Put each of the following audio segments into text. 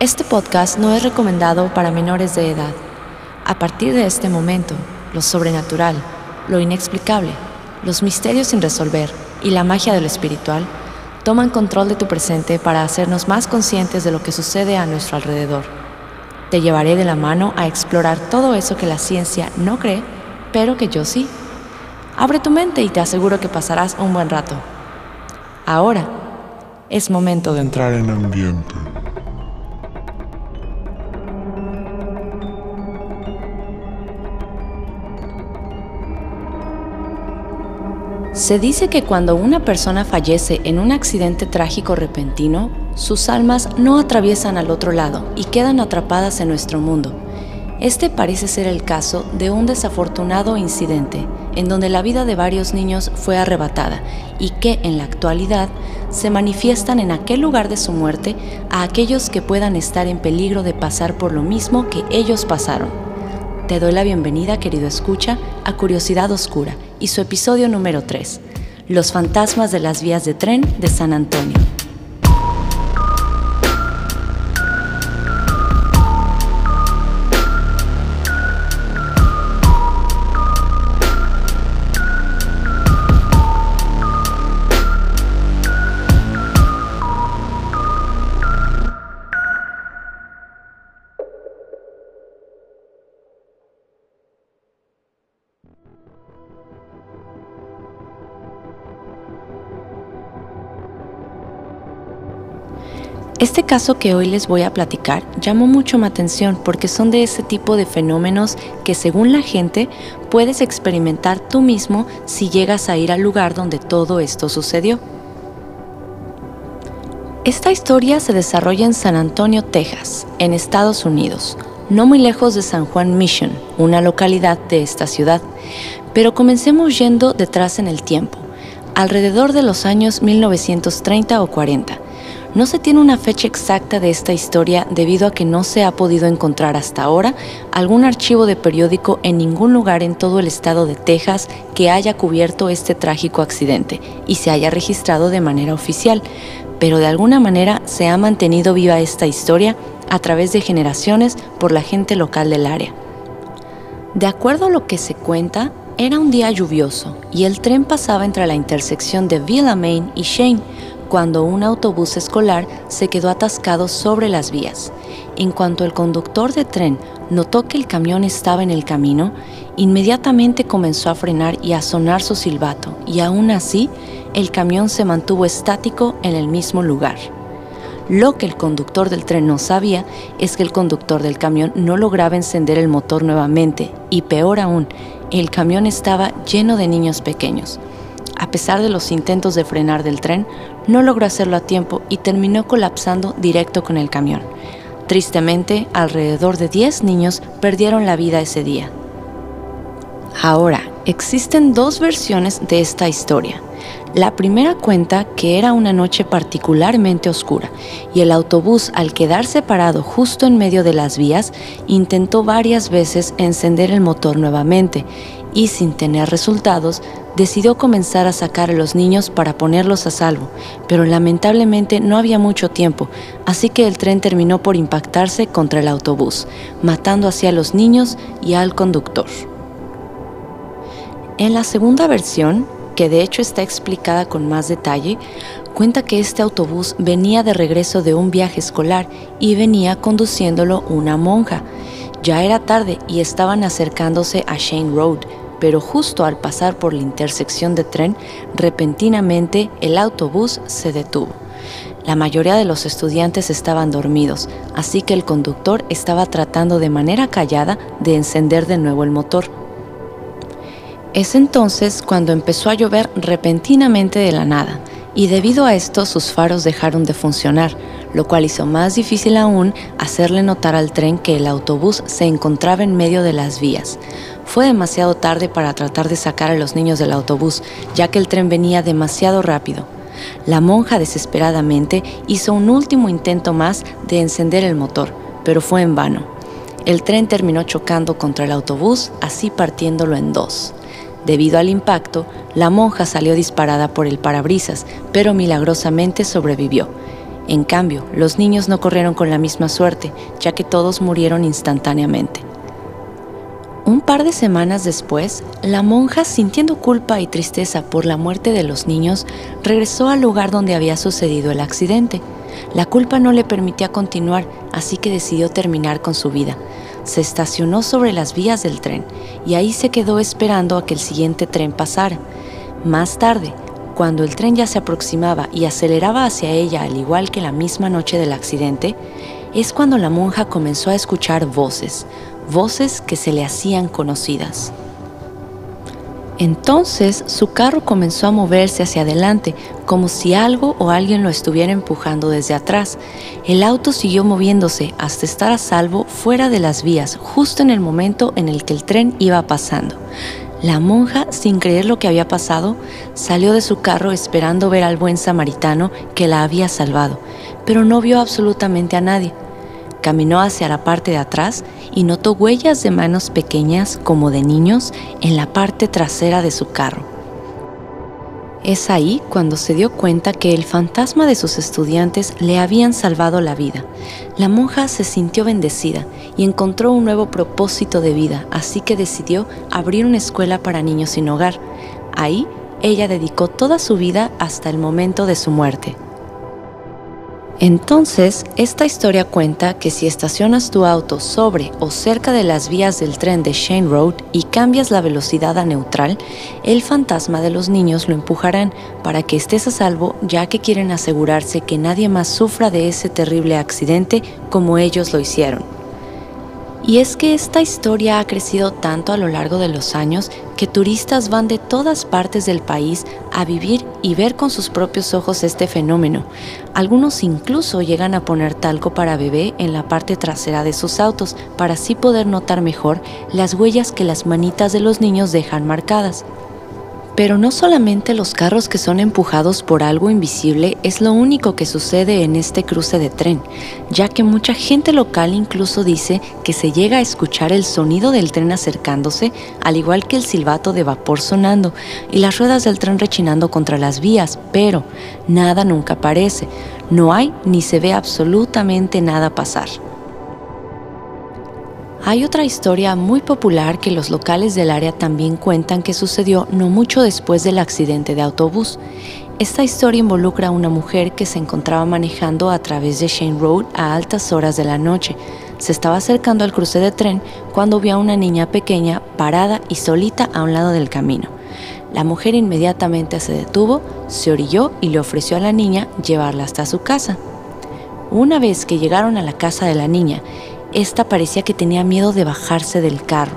Este podcast no es recomendado para menores de edad. A partir de este momento, lo sobrenatural, lo inexplicable, los misterios sin resolver y la magia de lo espiritual toman control de tu presente para hacernos más conscientes de lo que sucede a nuestro alrededor. Te llevaré de la mano a explorar todo eso que la ciencia no cree, pero que yo sí. Abre tu mente y te aseguro que pasarás un buen rato. Ahora es momento de entrar en ambiente. Se dice que cuando una persona fallece en un accidente trágico repentino, sus almas no atraviesan al otro lado y quedan atrapadas en nuestro mundo. Este parece ser el caso de un desafortunado incidente en donde la vida de varios niños fue arrebatada y que en la actualidad se manifiestan en aquel lugar de su muerte a aquellos que puedan estar en peligro de pasar por lo mismo que ellos pasaron. Te doy la bienvenida, querido escucha, a Curiosidad Oscura y su episodio número 3, Los fantasmas de las vías de tren de San Antonio. Este caso que hoy les voy a platicar llamó mucho mi atención porque son de ese tipo de fenómenos que según la gente puedes experimentar tú mismo si llegas a ir al lugar donde todo esto sucedió. Esta historia se desarrolla en San Antonio, Texas, en Estados Unidos, no muy lejos de San Juan Mission, una localidad de esta ciudad. Pero comencemos yendo detrás en el tiempo, alrededor de los años 1930 o 40 no se tiene una fecha exacta de esta historia debido a que no se ha podido encontrar hasta ahora algún archivo de periódico en ningún lugar en todo el estado de Texas que haya cubierto este trágico accidente y se haya registrado de manera oficial, pero de alguna manera se ha mantenido viva esta historia a través de generaciones por la gente local del área. De acuerdo a lo que se cuenta, era un día lluvioso y el tren pasaba entre la intersección de Villa Main y Shane, cuando un autobús escolar se quedó atascado sobre las vías. En cuanto el conductor de tren notó que el camión estaba en el camino, inmediatamente comenzó a frenar y a sonar su silbato, y aún así el camión se mantuvo estático en el mismo lugar. Lo que el conductor del tren no sabía es que el conductor del camión no lograba encender el motor nuevamente, y peor aún, el camión estaba lleno de niños pequeños. A pesar de los intentos de frenar del tren, no logró hacerlo a tiempo y terminó colapsando directo con el camión. Tristemente, alrededor de 10 niños perdieron la vida ese día. Ahora, existen dos versiones de esta historia. La primera cuenta que era una noche particularmente oscura y el autobús al quedarse parado justo en medio de las vías intentó varias veces encender el motor nuevamente y sin tener resultados decidió comenzar a sacar a los niños para ponerlos a salvo, pero lamentablemente no había mucho tiempo, así que el tren terminó por impactarse contra el autobús, matando así a los niños y al conductor. En la segunda versión, que de hecho está explicada con más detalle, cuenta que este autobús venía de regreso de un viaje escolar y venía conduciéndolo una monja. Ya era tarde y estaban acercándose a Shane Road, pero justo al pasar por la intersección de tren, repentinamente el autobús se detuvo. La mayoría de los estudiantes estaban dormidos, así que el conductor estaba tratando de manera callada de encender de nuevo el motor. Es entonces cuando empezó a llover repentinamente de la nada, y debido a esto sus faros dejaron de funcionar, lo cual hizo más difícil aún hacerle notar al tren que el autobús se encontraba en medio de las vías. Fue demasiado tarde para tratar de sacar a los niños del autobús, ya que el tren venía demasiado rápido. La monja desesperadamente hizo un último intento más de encender el motor, pero fue en vano. El tren terminó chocando contra el autobús, así partiéndolo en dos. Debido al impacto, la monja salió disparada por el parabrisas, pero milagrosamente sobrevivió. En cambio, los niños no corrieron con la misma suerte, ya que todos murieron instantáneamente. Un par de semanas después, la monja, sintiendo culpa y tristeza por la muerte de los niños, regresó al lugar donde había sucedido el accidente. La culpa no le permitía continuar, así que decidió terminar con su vida. Se estacionó sobre las vías del tren y ahí se quedó esperando a que el siguiente tren pasara. Más tarde, cuando el tren ya se aproximaba y aceleraba hacia ella al igual que la misma noche del accidente, es cuando la monja comenzó a escuchar voces, voces que se le hacían conocidas. Entonces su carro comenzó a moverse hacia adelante, como si algo o alguien lo estuviera empujando desde atrás. El auto siguió moviéndose hasta estar a salvo fuera de las vías, justo en el momento en el que el tren iba pasando. La monja, sin creer lo que había pasado, salió de su carro esperando ver al buen samaritano que la había salvado, pero no vio absolutamente a nadie. Caminó hacia la parte de atrás y notó huellas de manos pequeñas como de niños en la parte trasera de su carro. Es ahí cuando se dio cuenta que el fantasma de sus estudiantes le habían salvado la vida. La monja se sintió bendecida y encontró un nuevo propósito de vida, así que decidió abrir una escuela para niños sin hogar. Ahí ella dedicó toda su vida hasta el momento de su muerte. Entonces, esta historia cuenta que si estacionas tu auto sobre o cerca de las vías del tren de Shane Road y cambias la velocidad a neutral, el fantasma de los niños lo empujarán para que estés a salvo ya que quieren asegurarse que nadie más sufra de ese terrible accidente como ellos lo hicieron. Y es que esta historia ha crecido tanto a lo largo de los años que turistas van de todas partes del país a vivir y ver con sus propios ojos este fenómeno. Algunos incluso llegan a poner talco para bebé en la parte trasera de sus autos para así poder notar mejor las huellas que las manitas de los niños dejan marcadas. Pero no solamente los carros que son empujados por algo invisible es lo único que sucede en este cruce de tren, ya que mucha gente local incluso dice que se llega a escuchar el sonido del tren acercándose, al igual que el silbato de vapor sonando y las ruedas del tren rechinando contra las vías, pero nada nunca aparece, no hay ni se ve absolutamente nada pasar. Hay otra historia muy popular que los locales del área también cuentan que sucedió no mucho después del accidente de autobús. Esta historia involucra a una mujer que se encontraba manejando a través de Shane Road a altas horas de la noche. Se estaba acercando al cruce de tren cuando vio a una niña pequeña parada y solita a un lado del camino. La mujer inmediatamente se detuvo, se orilló y le ofreció a la niña llevarla hasta su casa. Una vez que llegaron a la casa de la niña esta parecía que tenía miedo de bajarse del carro.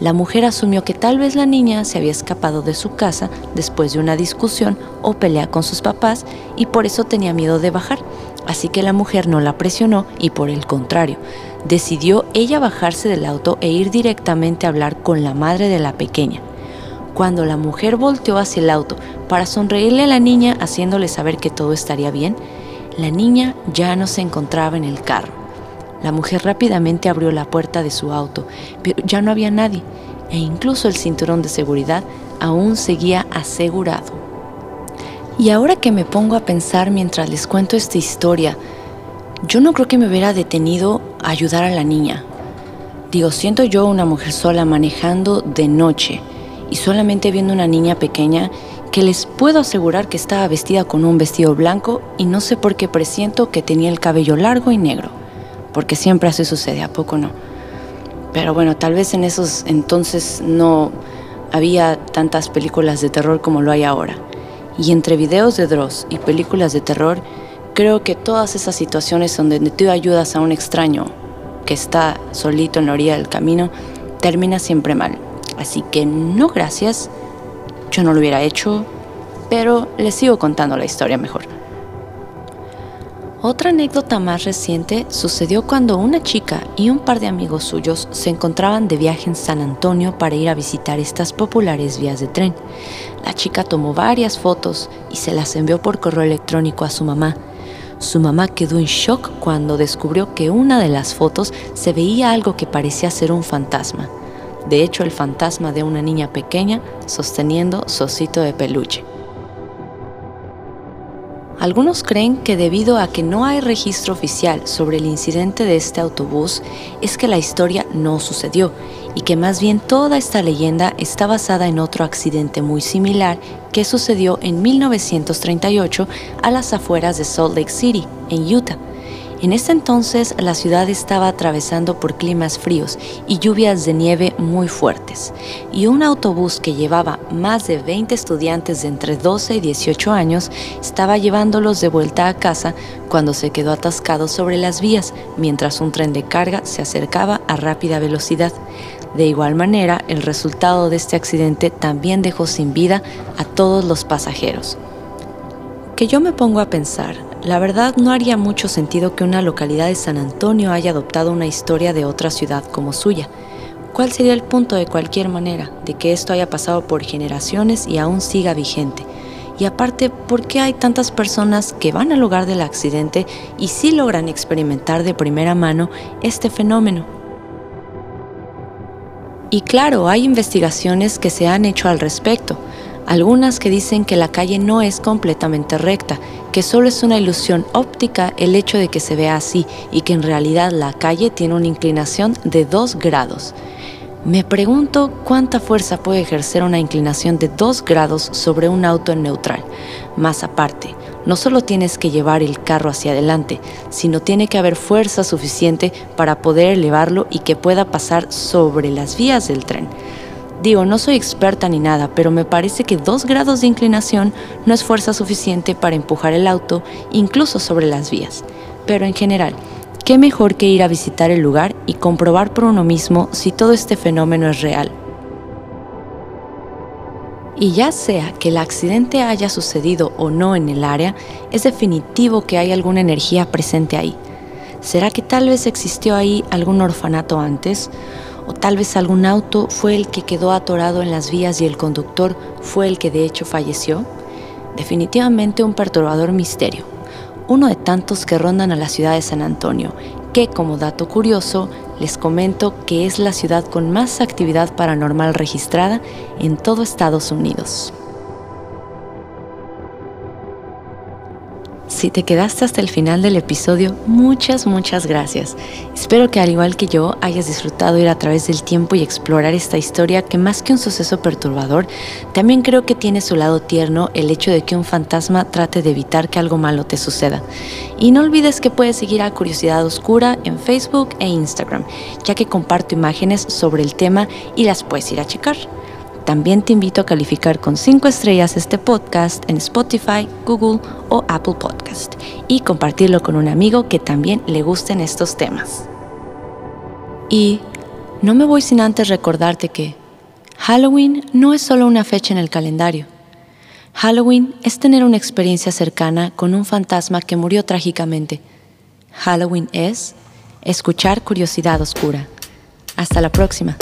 La mujer asumió que tal vez la niña se había escapado de su casa después de una discusión o pelea con sus papás y por eso tenía miedo de bajar. Así que la mujer no la presionó y por el contrario, decidió ella bajarse del auto e ir directamente a hablar con la madre de la pequeña. Cuando la mujer volteó hacia el auto para sonreírle a la niña haciéndole saber que todo estaría bien, la niña ya no se encontraba en el carro. La mujer rápidamente abrió la puerta de su auto, pero ya no había nadie e incluso el cinturón de seguridad aún seguía asegurado. Y ahora que me pongo a pensar mientras les cuento esta historia, yo no creo que me hubiera detenido a ayudar a la niña. Digo, siento yo una mujer sola manejando de noche y solamente viendo una niña pequeña que les puedo asegurar que estaba vestida con un vestido blanco y no sé por qué presiento que tenía el cabello largo y negro porque siempre así sucede, ¿a poco no? Pero bueno, tal vez en esos entonces no había tantas películas de terror como lo hay ahora. Y entre videos de Dross y películas de terror, creo que todas esas situaciones donde tú ayudas a un extraño que está solito en la orilla del camino, termina siempre mal. Así que no gracias, yo no lo hubiera hecho, pero les sigo contando la historia mejor. Otra anécdota más reciente sucedió cuando una chica y un par de amigos suyos se encontraban de viaje en San Antonio para ir a visitar estas populares vías de tren. La chica tomó varias fotos y se las envió por correo electrónico a su mamá. Su mamá quedó en shock cuando descubrió que una de las fotos se veía algo que parecía ser un fantasma. De hecho, el fantasma de una niña pequeña sosteniendo su de peluche. Algunos creen que debido a que no hay registro oficial sobre el incidente de este autobús, es que la historia no sucedió y que más bien toda esta leyenda está basada en otro accidente muy similar que sucedió en 1938 a las afueras de Salt Lake City, en Utah. En ese entonces la ciudad estaba atravesando por climas fríos y lluvias de nieve muy fuertes, y un autobús que llevaba más de 20 estudiantes de entre 12 y 18 años estaba llevándolos de vuelta a casa cuando se quedó atascado sobre las vías mientras un tren de carga se acercaba a rápida velocidad. De igual manera, el resultado de este accidente también dejó sin vida a todos los pasajeros. Que yo me pongo a pensar, la verdad no haría mucho sentido que una localidad de San Antonio haya adoptado una historia de otra ciudad como suya. ¿Cuál sería el punto de cualquier manera de que esto haya pasado por generaciones y aún siga vigente? Y aparte, ¿por qué hay tantas personas que van al lugar del accidente y sí logran experimentar de primera mano este fenómeno? Y claro, hay investigaciones que se han hecho al respecto, algunas que dicen que la calle no es completamente recta, que solo es una ilusión óptica el hecho de que se vea así y que en realidad la calle tiene una inclinación de 2 grados. Me pregunto cuánta fuerza puede ejercer una inclinación de 2 grados sobre un auto en neutral. Más aparte, no solo tienes que llevar el carro hacia adelante, sino tiene que haber fuerza suficiente para poder elevarlo y que pueda pasar sobre las vías del tren. Digo, no soy experta ni nada, pero me parece que dos grados de inclinación no es fuerza suficiente para empujar el auto, incluso sobre las vías. Pero en general, ¿qué mejor que ir a visitar el lugar y comprobar por uno mismo si todo este fenómeno es real? Y ya sea que el accidente haya sucedido o no en el área, es definitivo que hay alguna energía presente ahí. ¿Será que tal vez existió ahí algún orfanato antes? O tal vez algún auto fue el que quedó atorado en las vías y el conductor fue el que de hecho falleció? Definitivamente un perturbador misterio, uno de tantos que rondan a la ciudad de San Antonio, que como dato curioso les comento que es la ciudad con más actividad paranormal registrada en todo Estados Unidos. Si te quedaste hasta el final del episodio, muchas, muchas gracias. Espero que al igual que yo hayas disfrutado ir a través del tiempo y explorar esta historia que más que un suceso perturbador, también creo que tiene su lado tierno el hecho de que un fantasma trate de evitar que algo malo te suceda. Y no olvides que puedes seguir a Curiosidad Oscura en Facebook e Instagram, ya que comparto imágenes sobre el tema y las puedes ir a checar. También te invito a calificar con 5 estrellas este podcast en Spotify, Google o Apple Podcast y compartirlo con un amigo que también le gusten estos temas. Y no me voy sin antes recordarte que Halloween no es solo una fecha en el calendario. Halloween es tener una experiencia cercana con un fantasma que murió trágicamente. Halloween es escuchar curiosidad oscura. Hasta la próxima.